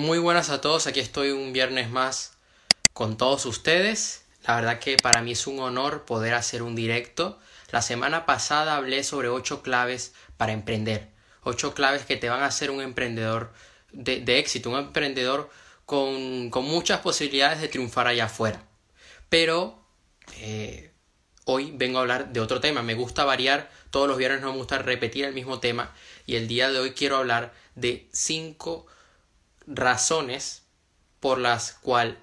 Muy buenas a todos, aquí estoy un viernes más con todos ustedes. La verdad que para mí es un honor poder hacer un directo. La semana pasada hablé sobre ocho claves para emprender. Ocho claves que te van a hacer un emprendedor de, éxito, un emprendedor con, con, muchas posibilidades de triunfar allá afuera. Pero eh, hoy vengo a hablar de otro tema. Me gusta variar, todos los viernes no me gusta repetir el mismo tema y el día de hoy quiero hablar de cinco razones por las, cual,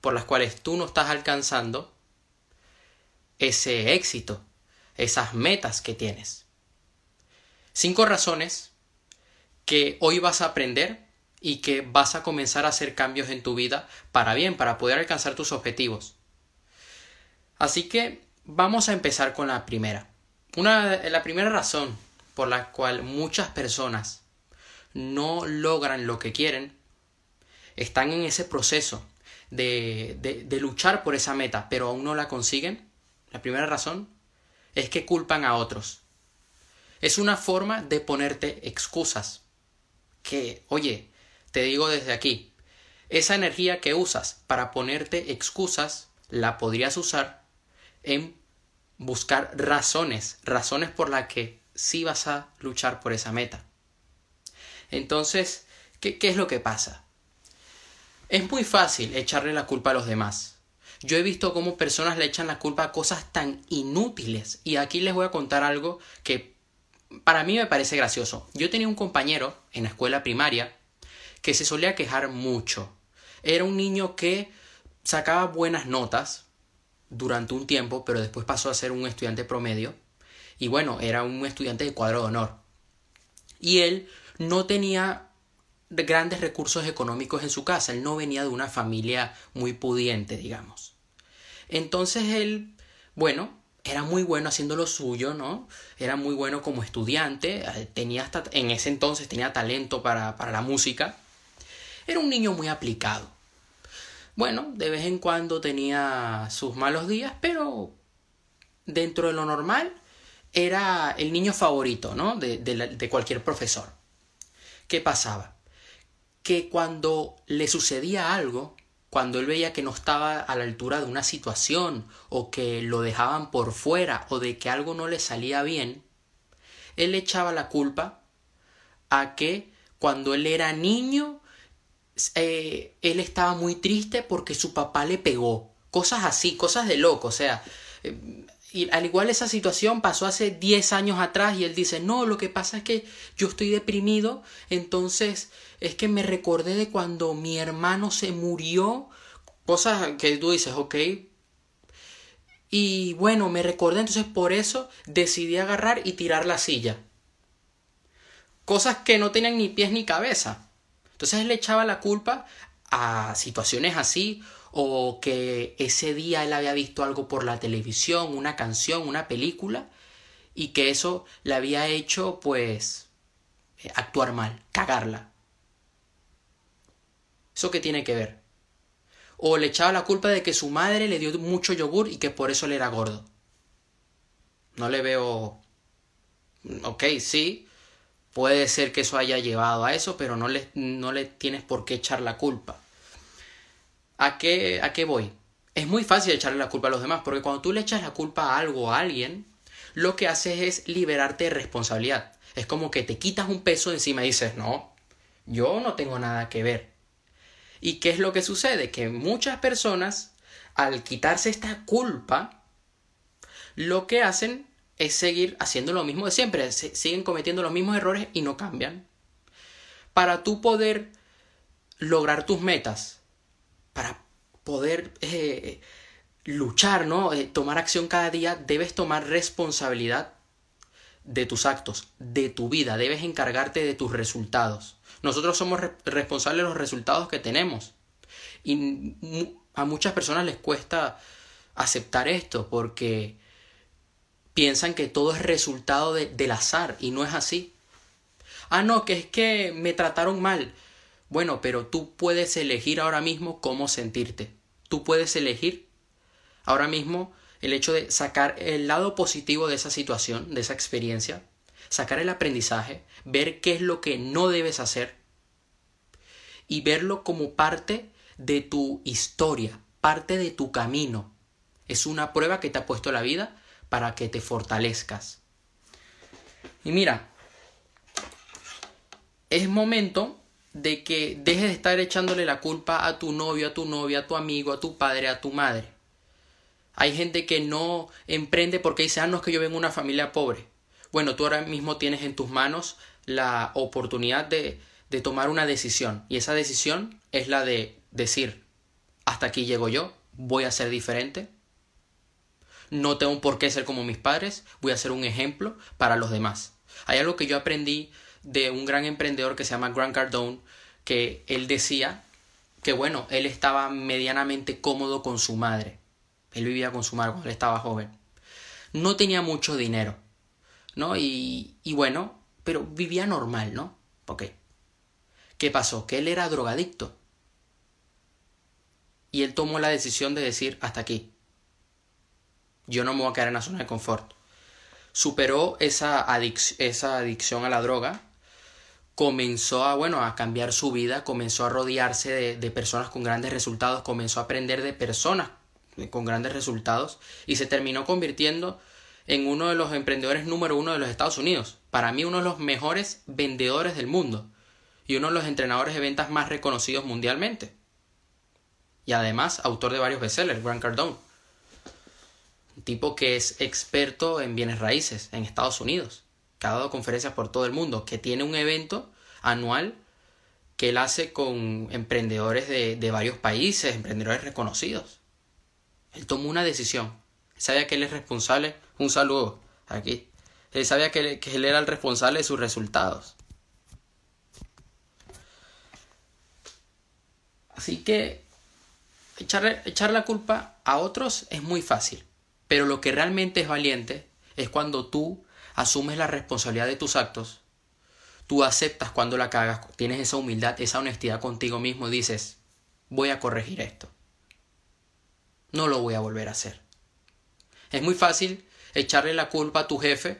por las cuales tú no estás alcanzando ese éxito, esas metas que tienes. Cinco razones que hoy vas a aprender y que vas a comenzar a hacer cambios en tu vida para bien, para poder alcanzar tus objetivos. Así que vamos a empezar con la primera. Una, la primera razón por la cual muchas personas no logran lo que quieren están en ese proceso de, de, luchar por esa meta, pero aún no la consiguen, la primera razón es que culpan a otros. Es una forma de ponerte excusas. Que, oye, te digo desde aquí, esa energía que usas para ponerte excusas la podrías usar en buscar razones, razones por las que sí vas a luchar por esa meta. Entonces, ¿qué, qué es lo que pasa? Es muy fácil echarle la culpa a los demás. Yo he visto cómo personas le echan la culpa a cosas tan inútiles. Y aquí les voy a contar algo que para mí me parece gracioso. Yo tenía un compañero en la escuela primaria que se solía quejar mucho. Era un niño que sacaba buenas notas durante un tiempo, pero después pasó a ser un estudiante promedio. Y bueno, era un estudiante de cuadro de honor. Y él no tenía grandes recursos económicos en su casa, él no venía de una familia muy pudiente, digamos. Entonces él, bueno, era muy bueno haciendo lo suyo, ¿no? Era muy bueno como estudiante, eh, tenía hasta, en ese entonces tenía talento para, para la música. Era un niño muy aplicado. Bueno, de vez en cuando tenía sus malos días, pero dentro de lo normal era el niño favorito, ¿no? De, de cualquier profesor. ¿Qué pasaba? Que cuando le sucedía algo, cuando él veía que no estaba a la altura de una situación o que lo dejaban por fuera o de que algo no le salía bien, él echaba la culpa a que cuando él era niño eh, él estaba muy triste porque su papá le pegó. Cosas así, cosas de loco. O sea, eh, y al igual esa situación pasó hace 10 años atrás y él dice, no, lo que pasa es que yo estoy deprimido, entonces es que me recordé de cuando mi hermano se murió, cosas que tú dices, ok. Y bueno, me recordé, entonces por eso decidí agarrar y tirar la silla. Cosas que no tenían ni pies ni cabeza. Entonces él le echaba la culpa a situaciones así o que ese día él había visto algo por la televisión, una canción, una película, y que eso le había hecho, pues, eh, actuar mal, cagarla. ¿Eso qué tiene que ver? O le echaba la culpa de que su madre le dio mucho yogur y que por eso le era gordo. No le veo... Ok, sí, puede ser que eso haya llevado a eso, pero no le, no le tienes por qué echar la culpa. ¿A qué, ¿A qué voy? Es muy fácil echarle la culpa a los demás, porque cuando tú le echas la culpa a algo a alguien, lo que haces es liberarte de responsabilidad. Es como que te quitas un peso encima y dices, no, yo no tengo nada que ver. ¿Y qué es lo que sucede? Que muchas personas, al quitarse esta culpa, lo que hacen es seguir haciendo lo mismo de siempre, siguen cometiendo los mismos errores y no cambian. Para tú poder lograr tus metas, para poder eh, luchar, ¿no? Eh, tomar acción cada día, debes tomar responsabilidad de tus actos, de tu vida, debes encargarte de tus resultados. Nosotros somos responsables de los resultados que tenemos. Y a muchas personas les cuesta aceptar esto porque piensan que todo es resultado del azar y no es así. Ah, no, que es que me trataron mal. Bueno, pero tú puedes elegir ahora mismo cómo sentirte. Tú puedes elegir ahora mismo el hecho de sacar el lado positivo de esa situación, de esa experiencia, sacar el aprendizaje, ver qué es lo que no debes hacer y verlo como parte de tu historia, parte de tu camino. Es una prueba que te ha puesto la vida para que te fortalezcas. Y mira, es momento de que dejes de estar echándole la culpa a tu novio, a tu novia, a tu amigo, a tu padre, a tu madre. Hay gente que no emprende porque dice, ah, no es que yo vengo de una familia pobre. Bueno, tú ahora mismo tienes en tus manos la oportunidad de, de tomar una decisión. Y esa decisión es la de decir, hasta aquí llego yo, voy a ser diferente. No tengo por qué ser como mis padres, voy a ser un ejemplo para los demás. Hay algo que yo aprendí de un gran emprendedor que se llama Grant Cardone, que él decía que bueno, él estaba medianamente cómodo con su madre. Él vivía con su madre cuando él estaba joven. No tenía mucho dinero, ¿no? Y, y bueno, pero vivía normal, ¿no? Ok. ¿Qué pasó? Que él era drogadicto. Y él tomó la decisión de decir, hasta aquí. Yo no me voy a quedar en la zona de confort. Superó esa, esa adicción a la droga comenzó a, bueno, a cambiar su vida, comenzó a rodearse de, de, personas con grandes resultados, comenzó a aprender de personas con grandes resultados y se terminó convirtiendo en uno de los emprendedores número uno de los Estados Unidos. Para mí uno de los mejores vendedores del mundo y uno de los entrenadores de ventas más reconocidos mundialmente. Y además autor de varios bestsellers, Grant Cardone. Un tipo que es experto en bienes raíces en Estados Unidos que ha dado conferencias por todo el mundo, que tiene un evento anual que él hace con emprendedores de, de varios países, emprendedores reconocidos. Él tomó una decisión. Él sabía que él es responsable. Un saludo aquí. Él sabía que, que él era el responsable de sus resultados. Así que echar, echar la culpa a otros es muy fácil. Pero lo que realmente es valiente es cuando tú asumes la responsabilidad de tus actos, tú aceptas cuando la cagas, tienes esa humildad, esa honestidad contigo mismo y dices, voy a corregir esto. No lo voy a volver a hacer. Es muy fácil echarle la culpa a tu jefe,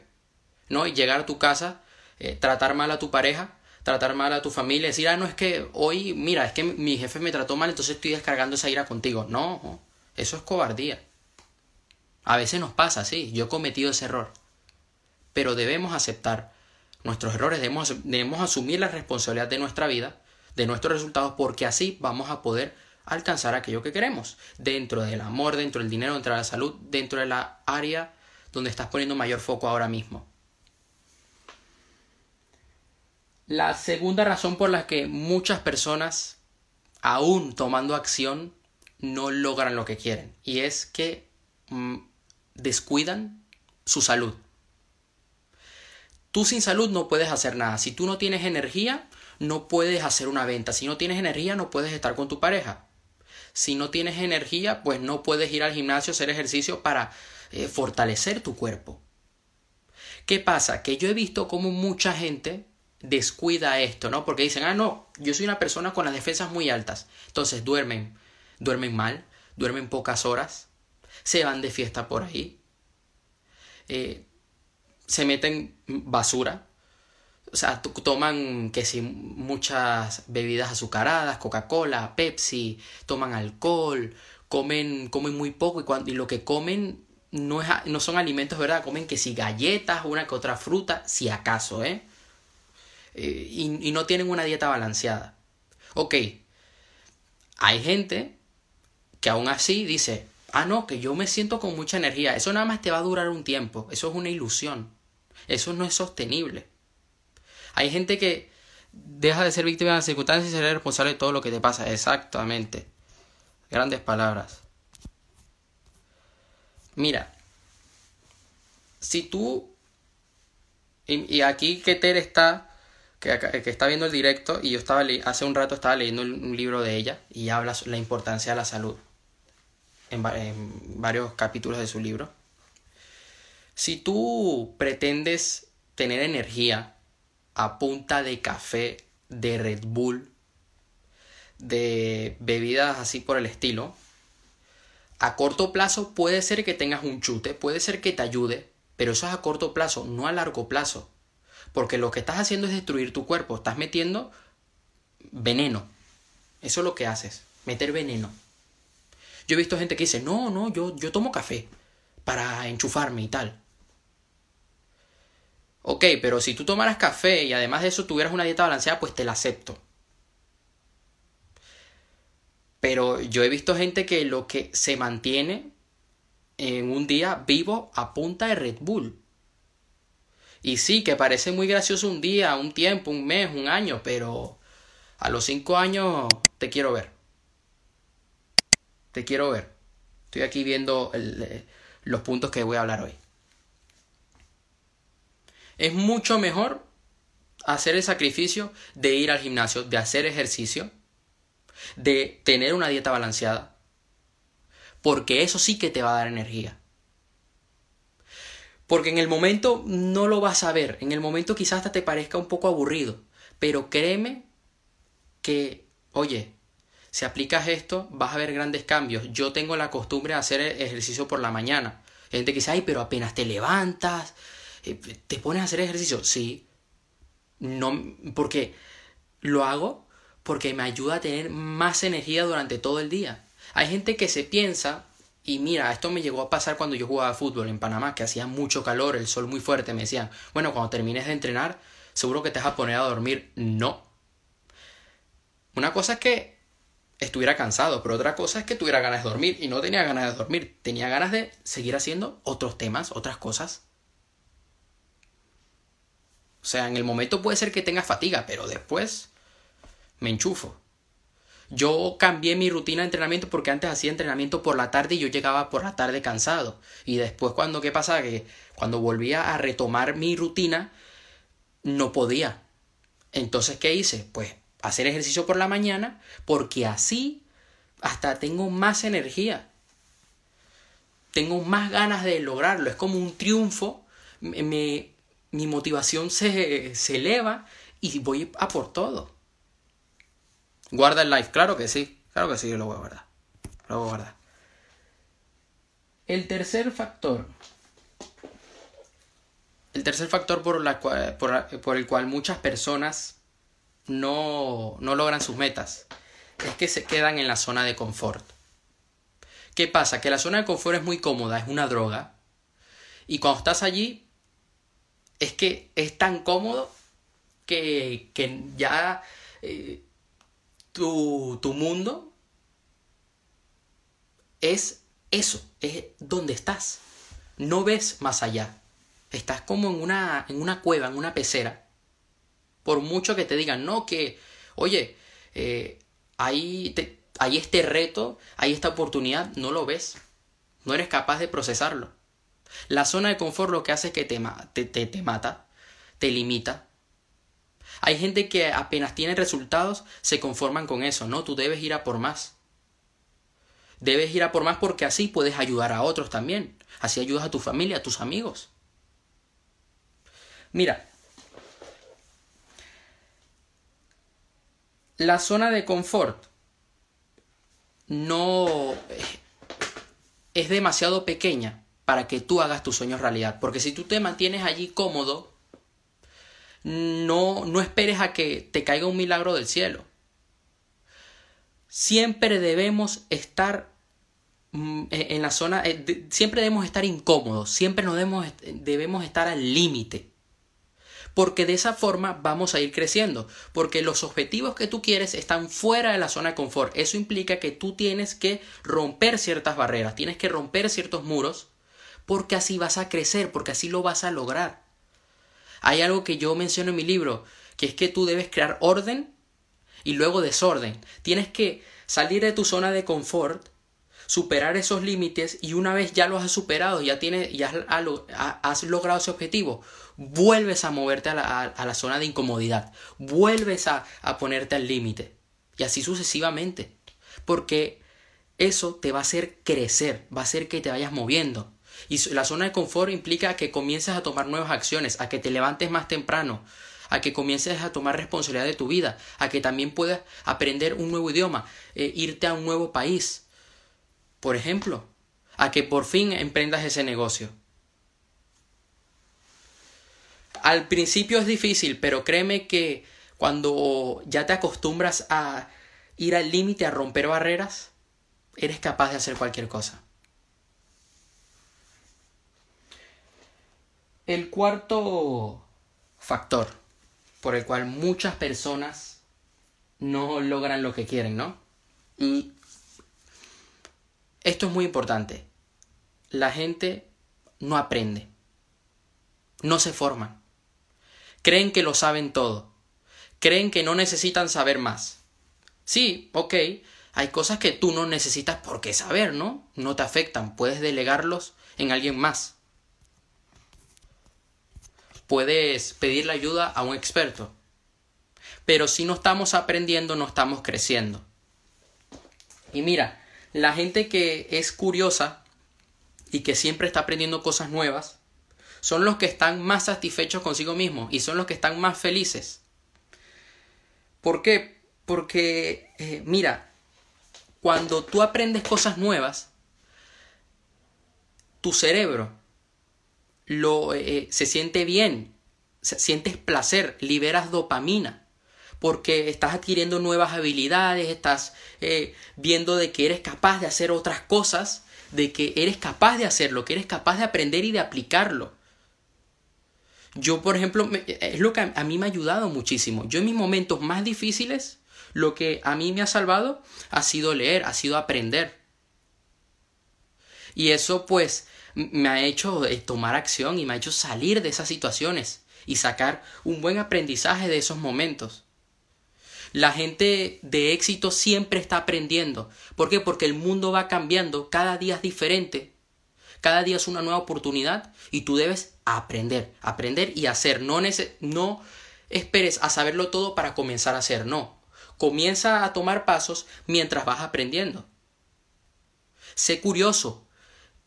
¿no? Y llegar a tu casa, eh, tratar mal a tu pareja, tratar mal a tu familia, decir, ah, no es que hoy, mira, es que mi jefe me trató mal, entonces estoy descargando esa ira contigo. No, eso es cobardía. A veces nos pasa, sí, yo he cometido ese error pero debemos aceptar nuestros errores, debemos, debemos asumir la responsabilidad de nuestra vida, de nuestros resultados, porque así vamos a poder alcanzar aquello que queremos, dentro del amor, dentro del dinero, dentro de la salud, dentro de la área donde estás poniendo mayor foco ahora mismo. La segunda razón por la que muchas personas, aún tomando acción, no logran lo que quieren, y es que mm, descuidan su salud. Tú sin salud no puedes hacer nada. Si tú no tienes energía, no puedes hacer una venta. Si no tienes energía, no puedes estar con tu pareja. Si no tienes energía, pues no puedes ir al gimnasio a hacer ejercicio para eh, fortalecer tu cuerpo. ¿Qué pasa? Que yo he visto cómo mucha gente descuida esto, ¿no? Porque dicen, ah, no, yo soy una persona con las defensas muy altas. Entonces duermen, duermen mal, duermen pocas horas, se van de fiesta por ahí. Eh, se meten basura. O sea, toman que si muchas bebidas azucaradas, Coca-Cola, Pepsi, toman alcohol, comen, comen muy poco y, cuando, y lo que comen no, es, no son alimentos, ¿verdad? Comen que si galletas, una que otra fruta, si acaso, ¿eh? eh y, y no tienen una dieta balanceada. Ok, hay gente que aún así dice, ah, no, que yo me siento con mucha energía. Eso nada más te va a durar un tiempo. Eso es una ilusión. Eso no es sostenible. Hay gente que deja de ser víctima de las circunstancias y ser responsable de todo lo que te pasa. Exactamente. Grandes palabras. Mira, si tú... Y, aquí Keter está, que, que, está viendo el directo, y yo estaba hace un rato estaba leyendo un libro de ella y habla la importancia de la salud en, en varios capítulos de su libro. Si tú pretendes tener energía a punta de café, de Red Bull, de bebidas así por el estilo, a corto plazo puede ser que tengas un chute, puede ser que te ayude, pero eso es a corto plazo, no a largo plazo. Porque lo que estás haciendo es destruir tu cuerpo, estás metiendo veneno Eso es lo que haces, meter veneno. Yo he visto gente que dice, no, no, yo, yo tomo café para enchufarme y tal. Ok, pero si tú tomaras café y además de eso tuvieras una dieta balanceada, pues te la acepto. Pero yo he visto gente que lo que se mantiene en un día vivo a punta de Red Bull. Y sí, que parece muy gracioso un día, un tiempo, un mes, un año, pero a los cinco años te quiero ver. Te quiero ver. Estoy aquí viendo eh, los puntos que voy a hablar hoy. Es mucho mejor hacer el sacrificio de ir al gimnasio, de hacer ejercicio, de tener una dieta balanceada, porque eso sí que te va a dar energía. Porque en el momento no lo vas a ver, en el momento quizás hasta te parezca un poco aburrido, pero créeme que, oye, si aplicas esto, vas a ver grandes cambios. Yo tengo la costumbre de hacer ejercicio por la mañana. Hay gente que dice, ay, pero apenas te levantas, te pones a hacer ejercicio. Sí, no, porque lo hago porque me ayuda a tener más energía durante todo el día. Hay gente que se piensa, y mira, esto me llegó a pasar cuando yo jugaba fútbol en Panamá, que hacía mucho calor, el sol muy fuerte, me decían, bueno, cuando termines de entrenar, seguro que te vas a poner a dormir. No. Una cosa es que estuviera cansado, pero otra cosa es que tuviera ganas de dormir y no tenía ganas de dormir, tenía ganas de seguir haciendo otros temas, otras cosas. O sea, en el momento puede ser que tenga fatiga, pero después me enchufo. Yo cambié mi rutina de entrenamiento porque antes hacía entrenamiento por la tarde y yo llegaba por la tarde cansado. Y después cuando, ¿qué pasa? Que cuando volvía a retomar mi rutina, no podía. Entonces, ¿qué hice? Pues hacer ejercicio por la mañana porque así hasta tengo más energía. Tengo más ganas de lograrlo. Es como un triunfo. Me, mi motivación se, se eleva y voy a por todo. ¿Guarda el live? Claro que sí. Claro que sí, yo lo voy a guardar. Lo voy a guardar. El tercer factor. El tercer factor por, la por, el cual muchas personas no, no logran sus metas es que se quedan en la zona de confort. ¿Qué pasa? Que la zona de confort es muy cómoda, es una droga. Y cuando estás allí, es que es tan cómodo que, que ya eh, tu, tu mundo es eso, es donde estás. No ves más allá. Estás como en una, en una cueva, en una pecera. Por mucho que te digan, no, que, oye, eh, hay, hay este reto, hay esta oportunidad, no lo ves. No eres capaz de procesarlo. La zona de confort lo que hace es que te, te, te, mata, te limita, hay gente que apenas tiene resultados se conforman con eso. No, tú debes ir a por más. Debes ir a por más porque así puedes ayudar a otros también. Así ayudas a tu familia, a tus amigos. Mira, la zona de confort no es demasiado pequeña para que tú hagas tus sueños realidad. Porque si tú te mantienes allí cómodo, no, no esperes a que te caiga un milagro del cielo. Siempre debemos estar mm, e, en la zona, eh, siempre debemos estar incómodos, siempre nos debemos, debemos estar al límite. Porque de esa forma vamos a ir creciendo. Porque los objetivos que tú quieres están fuera de la zona de confort. Eso implica que tú tienes que romper ciertas barreras, tienes que romper ciertos muros, porque así vas a crecer, porque así lo vas a lograr. Hay algo que yo menciono en mi libro, que es que tú debes crear orden y luego desorden. Tienes que salir de tu zona de confort, superar esos límites y una vez ya los has superado, ya, tienes, ya has, logrado ese objetivo, vuelves a moverte a la, zona de incomodidad, vuelves a, a ponerte al límite y así sucesivamente. Porque eso te va a hacer crecer, va a hacer que te vayas moviendo. Y la zona de confort implica que comiences a tomar nuevas acciones, a que te levantes más temprano, a que comiences a tomar responsabilidad de tu vida, a que también puedas aprender un nuevo idioma, eh, irte a un nuevo país, por ejemplo, a que por fin emprendas ese negocio. Al principio es difícil, pero créeme que cuando ya te acostumbras a ir al límite a romper barreras, eres capaz de hacer cualquier cosa. El cuarto factor por el cual muchas personas no logran lo que quieren, ¿no? Y esto es muy importante. La gente no aprende. No se forman. Creen que lo saben todo. Creen que no necesitan saber más. Sí, ok, hay cosas que tú no necesitas por qué saber, ¿no? No te afectan, puedes delegarlos en alguien más. Puedes pedirle ayuda a un experto. Pero si no estamos aprendiendo, no estamos creciendo. Y mira, la gente que es curiosa y que siempre está aprendiendo cosas nuevas, son los que están más satisfechos consigo mismos y son los que están más felices. ¿Por qué? Porque, eh, mira, cuando tú aprendes cosas nuevas, tu cerebro lo, eh, se siente bien, sientes placer, liberas dopamina porque estás adquiriendo nuevas habilidades, estás eh, viendo de que eres capaz de hacer otras cosas, de que eres capaz de hacerlo, que eres capaz de aprender y de aplicarlo. Yo, por ejemplo, es lo que a mí me ha ayudado muchísimo. Yo en mis momentos más difíciles, lo que a mí me ha salvado ha sido leer, ha sido aprender. Y eso pues me ha hecho eh, tomar acción y me ha hecho salir de esas situaciones y sacar un buen aprendizaje de esos momentos. La gente de éxito siempre está aprendiendo. ¿Por qué? Porque el mundo va cambiando, cada día es diferente. Cada día es una nueva oportunidad y tú debes aprender, aprender y hacer. No, no esperes a saberlo todo para comenzar a hacer, no. Comienza a tomar pasos mientras vas aprendiendo. Sé curioso,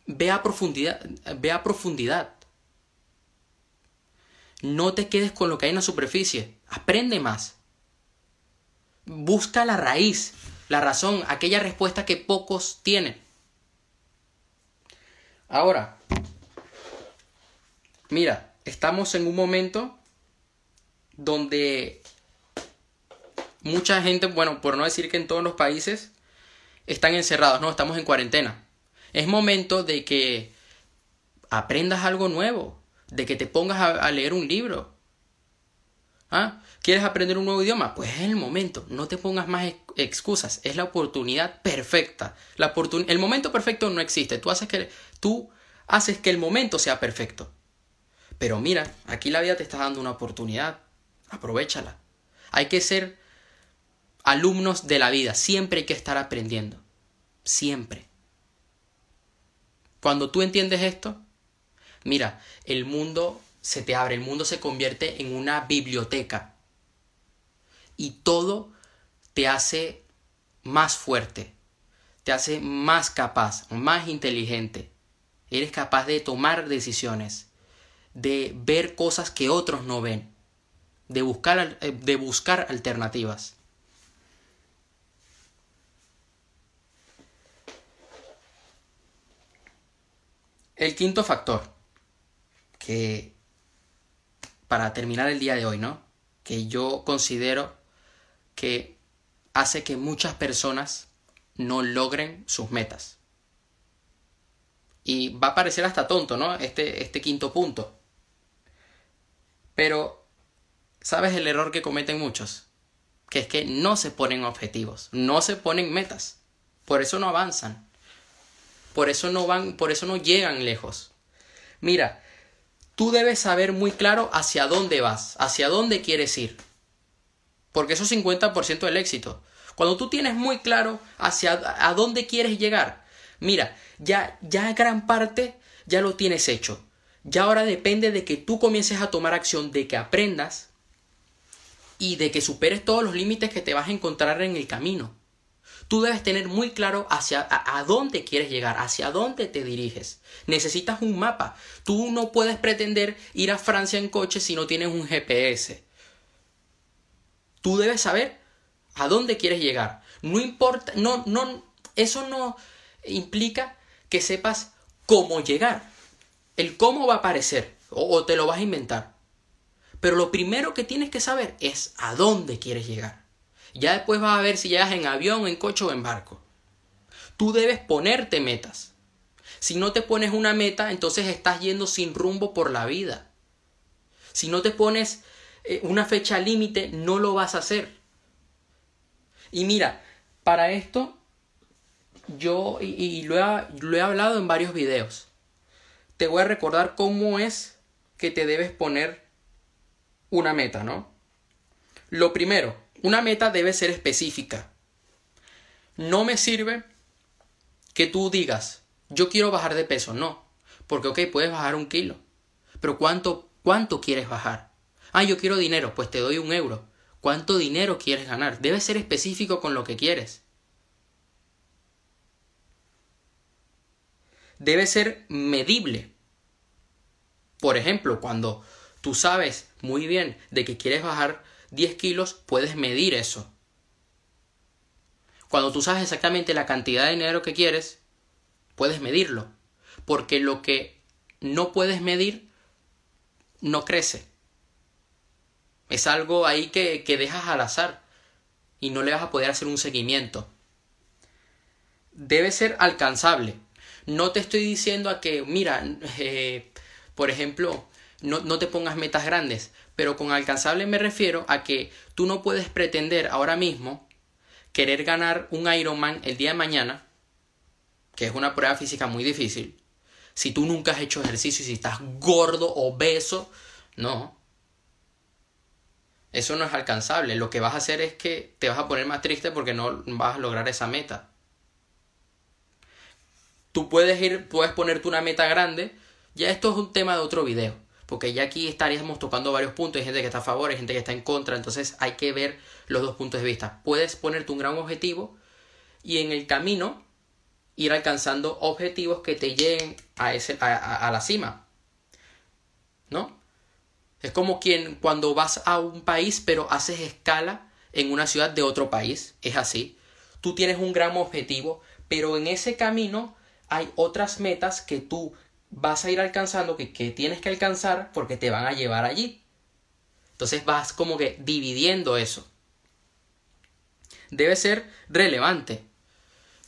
ve a profundidad, ve a profundidad. No te quedes con lo que hay en la superficie, aprende más. Busca la raíz, la razón, aquella respuesta que pocos tienen. Ahora, mira, estamos en un momento donde mucha gente, bueno, por no decir que en todos los países, están encerrados, no, estamos en cuarentena. Es momento de que aprendas algo nuevo, de que te pongas a, leer un libro. ¿Ah? ¿Quieres aprender un nuevo idioma? Pues es el momento, no te pongas más excusas, es la oportunidad perfecta. La el momento perfecto no existe, tú haces, que, tú haces que el momento sea perfecto. Pero mira, aquí la vida te está dando una oportunidad, aprovechala. Hay que ser alumnos de la vida, siempre hay que estar aprendiendo, siempre. Cuando tú entiendes esto, mira, el mundo se te abre, el mundo se convierte en una biblioteca y todo te hace más fuerte, te hace más capaz, más inteligente. Eres capaz de tomar decisiones, de ver cosas que otros no ven, de buscar, eh, de buscar alternativas. El quinto factor, que para terminar el día de hoy, ¿no? Que yo considero que hace que muchas personas no logren sus metas. Y va a parecer hasta tonto, ¿no? Este, este quinto punto. Pero, ¿sabes el error que cometen muchos? Que es que no se ponen objetivos, no se ponen metas. Por eso no avanzan. Por eso no van, por eso no llegan lejos. Mira, tú debes saber muy claro hacia dónde vas, hacia dónde quieres ir porque eso es 50% del éxito. Cuando tú tienes muy claro hacia a dónde quieres llegar, mira, ya, ya gran parte ya lo tienes hecho. Ya ahora depende de que tú comiences a tomar acción, de que aprendas y de que superes todos los límites que te vas a encontrar en el camino. Tú debes tener muy claro hacia a, dónde quieres llegar, hacia dónde te diriges. Necesitas un mapa. Tú no puedes pretender ir a Francia en coche si no tienes un GPS. Tú debes saber a dónde quieres llegar. No importa, no, no, eso no implica que sepas cómo llegar. El cómo va a aparecer o, o te lo vas a inventar. Pero lo primero que tienes que saber es a dónde quieres llegar. Ya después vas a ver si llegas en avión, en coche o en barco. Tú debes ponerte metas. Si no te pones una meta, entonces estás yendo sin rumbo por la vida. Si no te pones eh, una fecha límite, no lo vas a hacer. Y mira, para esto yo, y, he, lo he hablado en varios videos, te voy a recordar cómo es que te debes poner una meta, ¿no? Lo primero, una meta debe ser específica. No me sirve que tú digas, yo quiero bajar de peso, no. Porque, ok, puedes bajar un kilo. Pero ¿cuánto, cuánto quieres bajar? Ah, yo quiero dinero, pues te doy un euro. ¿Cuánto dinero quieres ganar? Debe ser específico con lo que quieres. Debe ser medible. Por ejemplo, cuando tú sabes muy bien de que quieres bajar 10 kilos, puedes medir eso. Cuando tú sabes exactamente la cantidad de dinero que quieres, puedes medirlo. Porque lo que no puedes medir no crece. Es algo ahí que, que dejas al azar y no le vas a poder hacer un seguimiento. Debe ser alcanzable. No te estoy diciendo a que, mira, eh, por ejemplo, no, no te pongas metas grandes, pero con alcanzable me refiero a que tú no puedes pretender ahora mismo querer ganar un Ironman el día de mañana, que es una prueba física muy difícil, si tú nunca has hecho ejercicio y si estás gordo, obeso, no. Eso no es alcanzable. Lo que vas a hacer es que te vas a poner más triste porque no vas a lograr esa meta. Tú puedes ir, puedes ponerte una meta grande. Ya esto es un tema de otro video. Porque ya aquí estaríamos tocando varios puntos. Hay gente que está a favor, hay gente que está en contra. Entonces hay que ver los dos puntos de vista. Puedes ponerte un gran objetivo y en el camino ir alcanzando objetivos que te lleguen a, ese, a, la cima. ¿No? Es como quien cuando vas a un país pero haces escala en una ciudad de otro país. Es así. Tú tienes un gran objetivo, pero en ese camino hay otras metas que tú vas a ir alcanzando, que, que tienes que alcanzar porque te van a llevar allí. Entonces vas como que dividiendo eso. Debe ser relevante.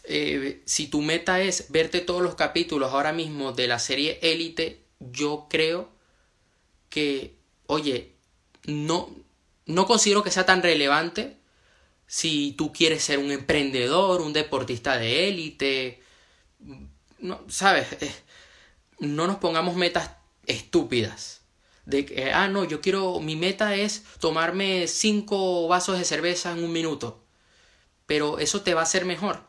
Eh, si tu meta es verte todos los capítulos ahora mismo de la serie Élite, yo creo que, oye, no, no considero que sea tan relevante si tú quieres ser un emprendedor, un deportista de élite, no, ¿sabes? No nos pongamos metas estúpidas. De que, ah, no, yo quiero, mi meta es tomarme cinco vasos de cerveza en un minuto. Pero eso te va a hacer mejor.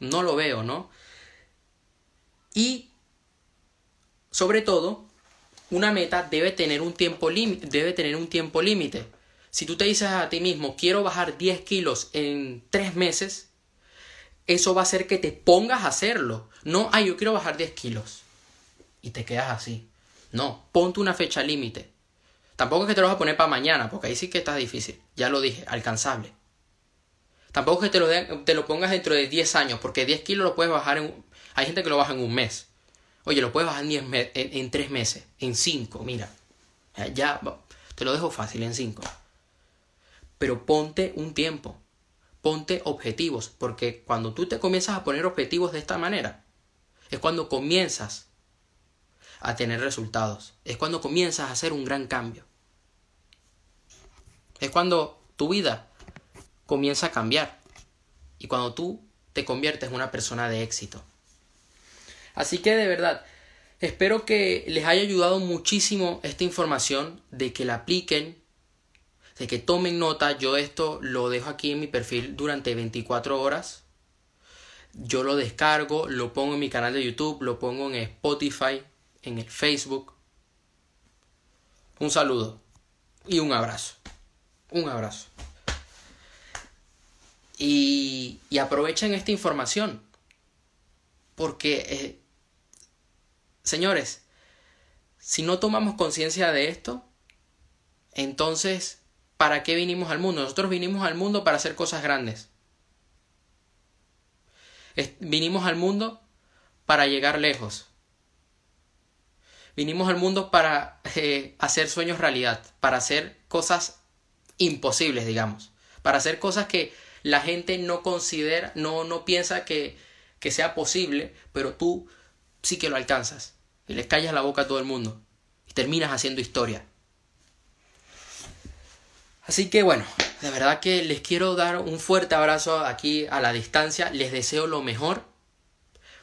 No lo veo, ¿no? Y, sobre todo, una meta debe tener un tiempo límite. Debe tener un tiempo límite. Si tú te dices a ti mismo, quiero bajar 10 kilos en 3 meses, eso va a hacer que te pongas a hacerlo. No, ay, yo quiero bajar 10 kilos. Y te quedas así. No, ponte una fecha límite. Tampoco es que te lo vas a poner para mañana, porque ahí sí que está difícil. Ya lo dije, alcanzable. Tampoco es que te lo, te lo pongas dentro de 10 años, porque 10 kilos lo puedes bajar en... Hay gente que lo baja en un mes. Oye, lo puedes bajar en, en, 3 meses, en 5, mira. Ya, te lo dejo fácil, en 5. Pero ponte un tiempo ponte objetivos, porque cuando tú te comienzas a poner objetivos de esta manera, es cuando comienzas a tener resultados, es cuando comienzas a hacer un gran cambio. Es cuando tu vida comienza a cambiar y cuando tú te conviertes en una persona de éxito. Así que de verdad, espero que les haya ayudado muchísimo esta información, de que la apliquen, de que tomen nota, yo esto lo dejo aquí en mi perfil durante 24 horas. Yo lo descargo, lo pongo en mi canal de YouTube, lo pongo en Spotify, en el Facebook. Un saludo y un abrazo. Un abrazo. Y, aprovechen esta información. Porque, eh, señores, si no tomamos conciencia de esto, entonces ¿para qué vinimos al mundo? Nosotros vinimos al mundo para hacer cosas grandes. Vinimos al mundo para llegar lejos. Vinimos al mundo para eh, hacer sueños realidad, para hacer cosas imposibles, digamos, para hacer cosas que la gente no considera, no, no piensa que, que sea posible, pero tú sí que lo alcanzas. Y le callas la boca a todo el mundo. Y terminas haciendo historia. Así que bueno, de verdad que les quiero dar un fuerte abrazo aquí a la distancia. Les deseo lo mejor.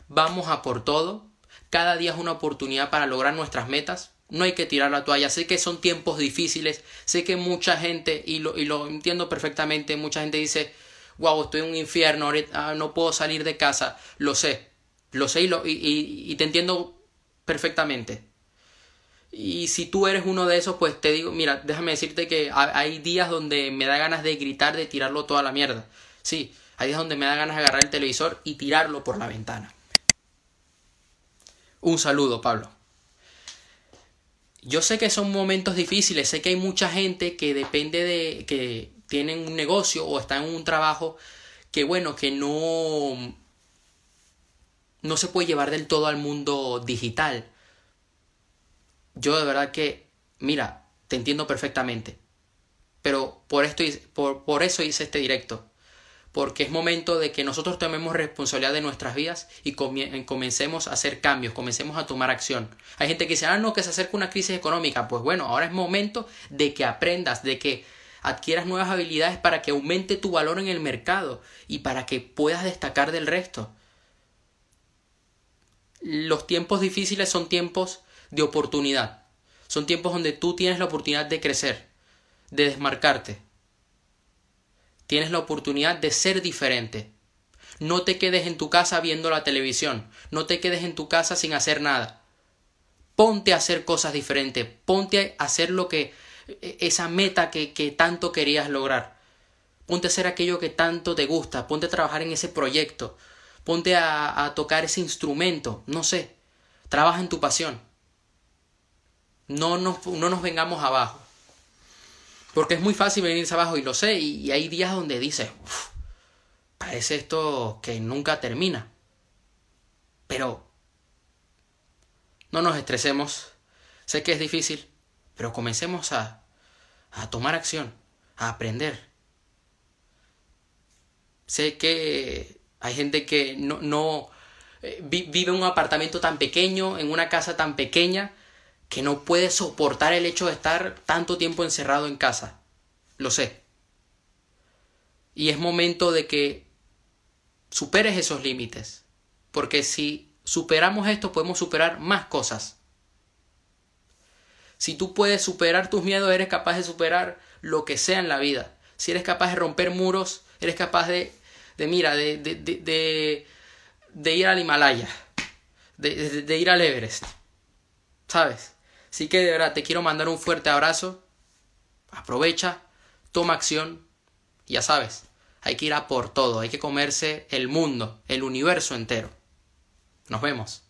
Vamos a por todo. Cada día es una oportunidad para lograr nuestras metas. No hay que tirar la toalla. Sé que son tiempos difíciles. Sé que mucha gente, y lo, y lo entiendo perfectamente, mucha gente dice, wow, estoy en un infierno, ah, no puedo salir de casa. Lo sé. Lo sé y, lo, y, y te entiendo perfectamente. Y si tú eres uno de esos, pues te digo, mira, déjame decirte que hay días donde me da ganas de gritar, de tirarlo toda la mierda. Sí, hay días donde me da ganas de agarrar el televisor y tirarlo por la ventana. Un saludo, Pablo. Yo sé que son momentos difíciles, sé que hay mucha gente que depende de que tienen un negocio o están en un trabajo que bueno, que no no se puede llevar del todo al mundo digital yo de verdad que, mira, te entiendo perfectamente. Pero por, esto, por, por eso hice este directo. Porque es momento de que nosotros tomemos responsabilidad de nuestras vidas y comencemos a hacer cambios, comencemos a tomar acción. Hay gente que dice, ah, no, que se acerca una crisis económica. Pues bueno, ahora es momento de que aprendas, de que adquieras nuevas habilidades para que aumente tu valor en el mercado y para que puedas destacar del resto. Los tiempos difíciles son tiempos de oportunidad. Son tiempos donde tú tienes la oportunidad de crecer, de desmarcarte. Tienes la oportunidad de ser diferente. No te quedes en tu casa viendo la televisión. No te quedes en tu casa sin hacer nada. Ponte a hacer cosas diferentes. Ponte a hacer lo que e, esa meta que, tanto querías lograr. Ponte a hacer aquello que tanto te gusta. Ponte a trabajar en ese proyecto. Ponte a, a tocar ese instrumento. No sé. Trabaja en tu pasión no nos, no nos vengamos abajo. Porque es muy fácil venirse abajo y lo sé, y, hay días donde dices, parece esto que nunca termina. Pero no nos estresemos. Sé que es difícil, pero comencemos a, a tomar acción, a aprender. Sé que hay gente que no, no eh, vive en un apartamento tan pequeño, en una casa tan pequeña, que no puede soportar el hecho de estar tanto tiempo encerrado en casa. Lo sé. Y es momento de que superes esos límites. Porque si superamos esto, podemos superar más cosas. Si tú puedes superar tus miedos, eres capaz de superar lo que sea en la vida. Si eres capaz de romper muros, eres capaz de, de mira, de, de, de, de ir al Himalaya, de, de ir al Everest. ¿Sabes? Así que de verdad te quiero mandar un fuerte abrazo. Aprovecha, toma acción. Ya sabes, hay que ir a por todo, hay que comerse el mundo, el universo entero. Nos vemos.